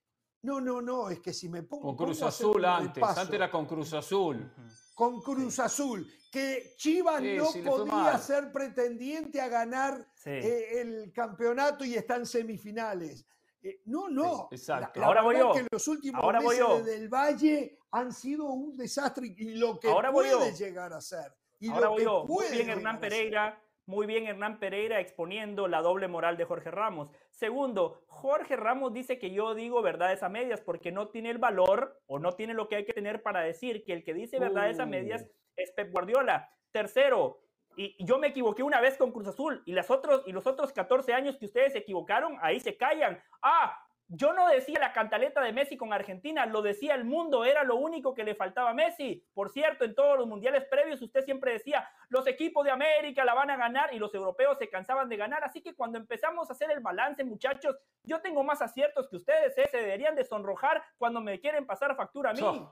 No, no, no, es que si me pongo. Con Cruz Azul antes, antes era con Cruz Azul. Con Cruz Azul, que Chivas no podía ser pretendiente a ganar eh, el campeonato y está en semifinales. Eh, no, no. exacto. Ahora voy yo. que los últimos Ahora meses del Valle han sido un desastre y lo que puede llegar a ser. Y Ahora voy yo. Muy bien, Hernán Pereira. Muy bien, Hernán Pereira exponiendo la doble moral de Jorge Ramos. Segundo, Jorge Ramos dice que yo digo verdades a medias porque no tiene el valor o no tiene lo que hay que tener para decir que el que dice verdades a medias uh. es Pep Guardiola. Tercero, y yo me equivoqué una vez con Cruz Azul y, las otros, y los otros 14 años que ustedes se equivocaron, ahí se callan. Ah, yo no decía la cantaleta de Messi con Argentina, lo decía el mundo, era lo único que le faltaba a Messi. Por cierto, en todos los mundiales previos usted siempre decía, los equipos de América la van a ganar y los europeos se cansaban de ganar. Así que cuando empezamos a hacer el balance, muchachos, yo tengo más aciertos que ustedes, ¿eh? se deberían de sonrojar cuando me quieren pasar factura a mí.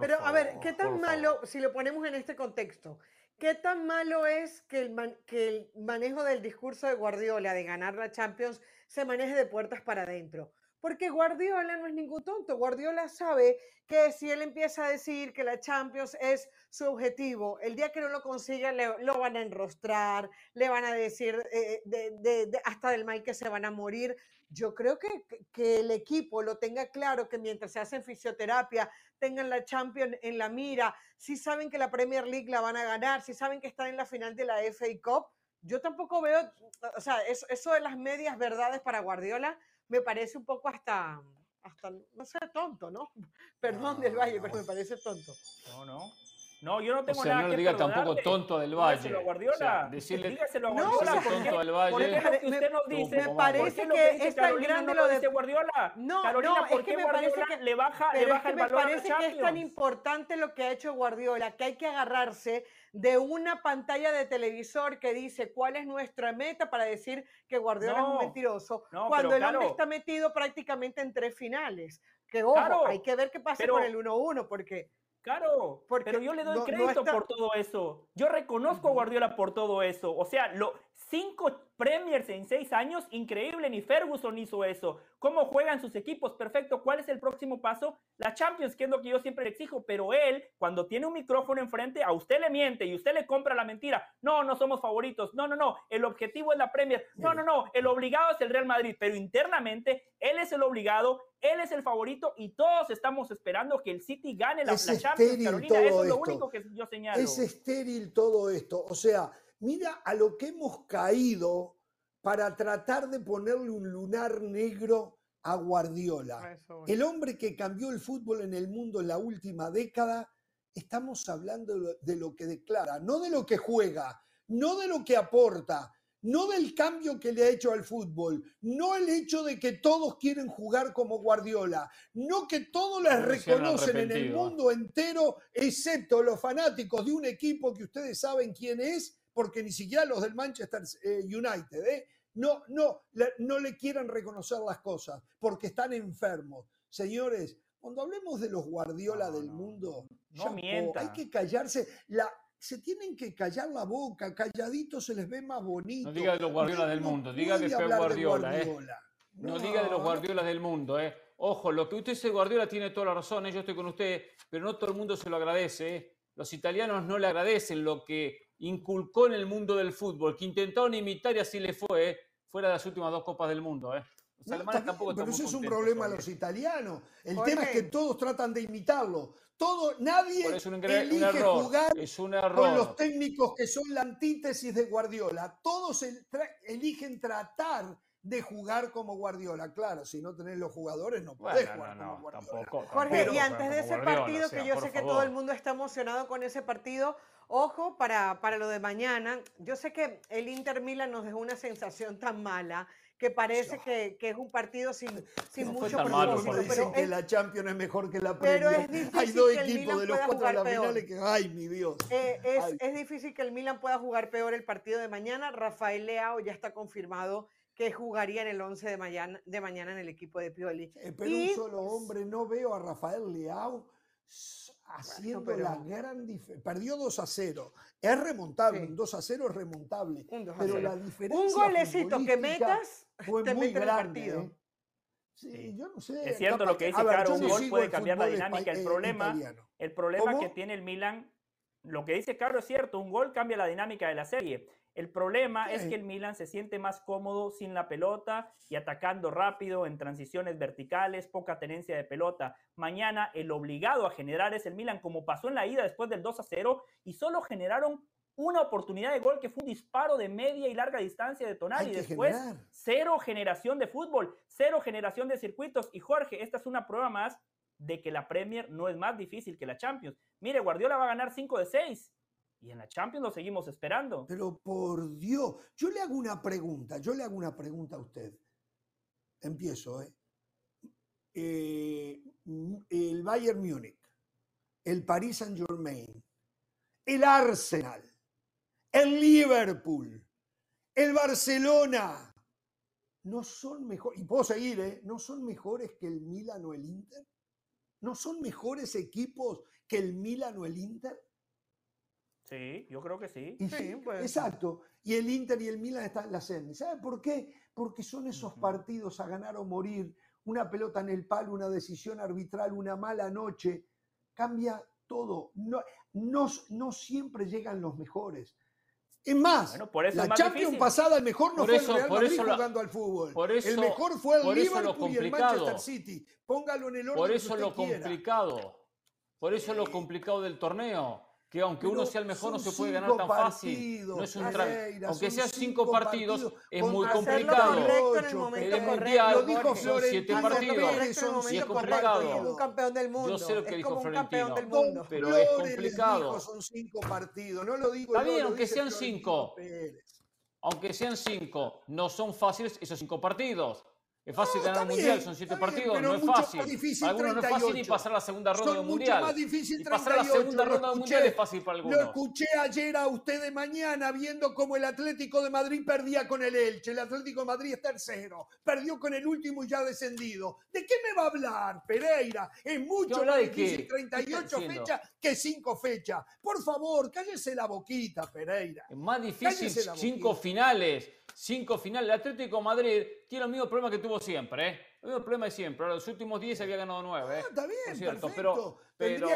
Pero a ver, ¿qué tan malo, si lo ponemos en este contexto, qué tan malo es que el, que el manejo del discurso de Guardiola de ganar la Champions se maneje de puertas para adentro. Porque Guardiola no es ningún tonto. Guardiola sabe que si él empieza a decir que la Champions es su objetivo, el día que no lo consiga lo van a enrostrar, le van a decir eh, hasta del mal que se van a morir. Yo creo que, que el equipo lo tenga claro, que mientras se hacen fisioterapia, tengan la Champions en la mira, si saben que la Premier League la van a ganar, si saben que están en la final de la FA Cup, yo tampoco veo, o sea, eso, de las medias verdades para Guardiola me parece un poco hasta, hasta no sé, tonto, ¿no? [laughs] Perdón del Valle, pero me parece tonto. No, no. No, yo no tengo o sea, nada no le diga tampoco tonto del Valle. Dígaselo a Guardiola. decirle, dígaselo a Guardiola. No, tonto del Valle. Porque usted nos dice, me parece que, es tan grande lo de Guardiola. No, Carolina, no, ¿por es que qué me Guardiola parece que, le baja, le baja el valor me parece que es tan importante lo que ha hecho Guardiola que hay que agarrarse de una pantalla de televisor que dice cuál es nuestra meta para decir que Guardiola es un mentiroso, cuando el hombre está metido prácticamente en tres finales. Que ojo, hay que ver qué pasa con el 1-1, porque Claro, pero yo le doy crédito por todo eso. Yo reconozco a Guardiola por todo eso. O sea, lo, cinco Premiers en seis años, increíble, ni Ferguson hizo eso. ¿Cómo juegan sus equipos? Perfecto. ¿Cuál es el próximo paso? La Champions, que es lo que yo siempre le exijo. Pero él, cuando tiene un micrófono enfrente, a usted le miente y usted le compra la mentira. No, no somos favoritos. No, no, no. El objetivo es la Premier. No, no, no. El obligado es el Real Madrid. Pero internamente, él es el obligado, él es el favorito y todos estamos esperando que el City gane la, la Champions. Carolina, eso es lo único que yo señalo. Es estéril todo esto. O sea, Mira a lo que hemos caído para tratar de ponerle un lunar negro a Guardiola. El hombre que cambió el fútbol en el mundo en la última década, estamos hablando de lo que declara, no de lo que juega, no de lo que aporta, no del cambio que le ha hecho al fútbol, no el hecho de que todos quieren jugar como Guardiola, no que todos les reconocen en el mundo entero, excepto los fanáticos de un equipo que ustedes saben quién es, porque ni siquiera los del Manchester eh, United, ¿eh? no, no, no le quieren reconocer las cosas porque están enfermos. Señores, cuando hablemos de los Guardiola del mundo, no mienta. hay que callarse. La, se tienen que callar la boca, calladitos se les ve más bonito. No diga de los Guardiola del mundo, diga de Pep Guardiola. ¿eh? No. diga de los Guardiola del mundo. ¿eh? Ojo, lo que usted dice Guardiola tiene toda la razón, ¿eh? yo estoy con usted, pero no todo el mundo se lo agradece. ¿eh? Los italianos no le agradecen lo que inculcó en el mundo del fútbol, que intentaron imitar y así le fue, ¿eh? fuera de las últimas dos Copas del Mundo. ¿eh? tampoco pero eso es un problema de los italianos. El tema es que todos tratan de imitarlo. Todo, nadie elige jugar con los técnicos que son la antítesis de Guardiola. Todos eligen tratar de jugar como Guardiola. Claro, si no tenés los jugadores no podés jugar como Guardiola. Jorge, y antes de ese partido, que yo sé que todo el mundo está emocionado con ese partido, Ojo para, para lo de mañana. Yo sé que el Inter Milan nos dejó una sensación tan mala que parece que, que, es un partido sin, sin mucho propósito. Pero que la Champions es mejor que la Premier. Pero es difícil Hay dos equipos de los cuatro de la finales que, ay, mi Dios. Eh, es, es, difícil que el Milan pueda jugar peor el partido de mañana. Rafael Leao ya está confirmado que jugaría en el 11 de mañana, de mañana en el equipo de Pioli. Eh, pero un solo hombre, no veo a Rafael Leao haciendo la gran diferencia. Perdió 2 a 0. Es remontable, un 2 a 0 es remontable. pero la diferencia. Un golecito que metas fue muy grande. ¿eh? Sí, yo no sé. Es cierto lo que dice Caro, un gol puede cambiar la dinámica. El problema, el problema que tiene el Milan, lo que dice Caro es cierto, un gol cambia la dinámica de la serie. El problema es que el Milan se siente más cómodo sin la pelota y atacando rápido en transiciones verticales, poca tenencia de pelota. Mañana el obligado a generar es el Milan, como pasó en la ida después del 2 a 0, y solo generaron una oportunidad de gol que fue un disparo de media y larga distancia de Tonali. Y después, cero generación de fútbol, cero generación de circuitos. Y Jorge, esta es una prueba más de que la Premier no es más difícil que la Champions. Mire, Guardiola va a ganar 5 de 6 y en la Champions lo seguimos esperando. Pero por Dios, yo le hago una pregunta, yo le hago una pregunta a usted. Empiezo, ¿eh? eh el Bayern Múnich, el Paris Saint Germain, el Arsenal, el Liverpool, el Barcelona, no son mejores, y puedo seguir, ¿eh? no son mejores que el Milan o el Inter. ¿No son mejores equipos que el Milan o el Inter? Sí, yo creo que sí. Pues. Exacto. Y el Inter y el Milan están en la semi. ¿Sabe por qué? Porque son esos partidos a ganar o morir. Una pelota en el palo, una decisión arbitral, una mala noche. Cambia todo. No, no, siempre llegan los mejores. Es más, la Champions pasada el mejor no fue el Real Madrid jugando al fútbol. el mejor fue el Liverpool y el Manchester City. Póngalo en el orden Por eso lo complicado. Por eso lo complicado del torneo que aunque uno sea el mejor no se puede ganar tan fácil. No es un aunque sean cinco partidos, es muy complicado. En el mundial lo dijo son siete partidos. Y es complicado. Un campeón del mundo. Yo sé lo que dijo Florentino, pero es complicado. Son cinco partidos, no lo digo. Está bien, aunque sean cinco. Aunque sean cinco, no son fáciles esos cinco partidos. Es fácil ganar un mundial, son siete partidos, no es fácil. algunos no es fácil pasar la segunda ronda del mundial. Más difícil y pasar la segunda ronda del mundial es fácil para algunos. Lo escuché ayer a usted de mañana viendo cómo el Atlético de Madrid perdía con el Elche. El Atlético de Madrid es tercero, perdió con el último y ya descendido. ¿De qué me va a hablar, Pereira? Es mucho más difícil 38 fechas que 5 fechas. Por favor, cállese la boquita, Pereira. Es más difícil 5 finales cinco finales. El Atlético Madrid tiene el mismo problema que tuvo siempre, ¿eh? El mismo problema de siempre. Ahora, los últimos 10 había ganado 9. ¿eh? Ah, está bien, cierto, Pero, pero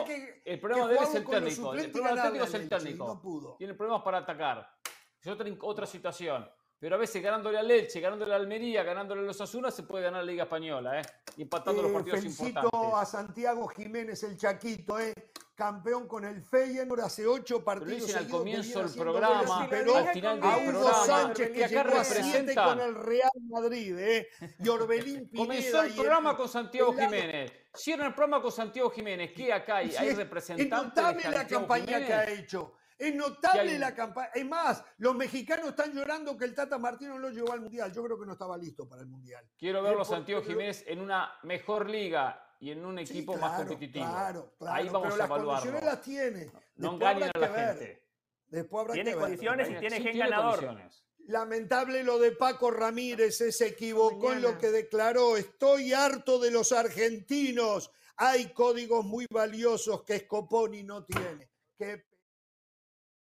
el problema de él es el técnico. El problema del Atlético es el técnico. Tiene problemas para atacar. Es otra, otra situación. Pero a veces ganándole a Leche, ganándole a Almería, ganándole a los Asunas, se puede ganar la Liga Española, ¿eh? Y empatando los eh, partidos felicito a Santiago Jiménez, el Chaquito, ¿eh? Campeón con el Feyenoord hace ocho partidos al comienzo del programa, pero al final del programa, Sánchez que, acá representa con el Real Madrid, ¿eh? Y Orbelín [laughs] Pineda. Comenzó el programa con Santiago Jiménez. Cierra el programa con Santiago Jiménez. ¿Qué acá hay? Hay representantes de la campaña que ha hecho. Es notable la campaña. Es más, los mexicanos están llorando que el Tata Martino no lo llevó al Mundial. Yo creo que no estaba listo para el Mundial. Quiero verlo, Santiago Jiménez, en una mejor liga y en un equipo más competitivo. Claro, claro. Ahí vamos pero a evaluarlo. Las condiciones las tiene. No engañen a la gente. Después habrá tiene que condiciones y tiene gen ganador. Lamentable lo de Paco Ramírez, se equivocó en lo que declaró. Estoy harto de los argentinos. Hay códigos muy valiosos que Scoponi no tiene. Qué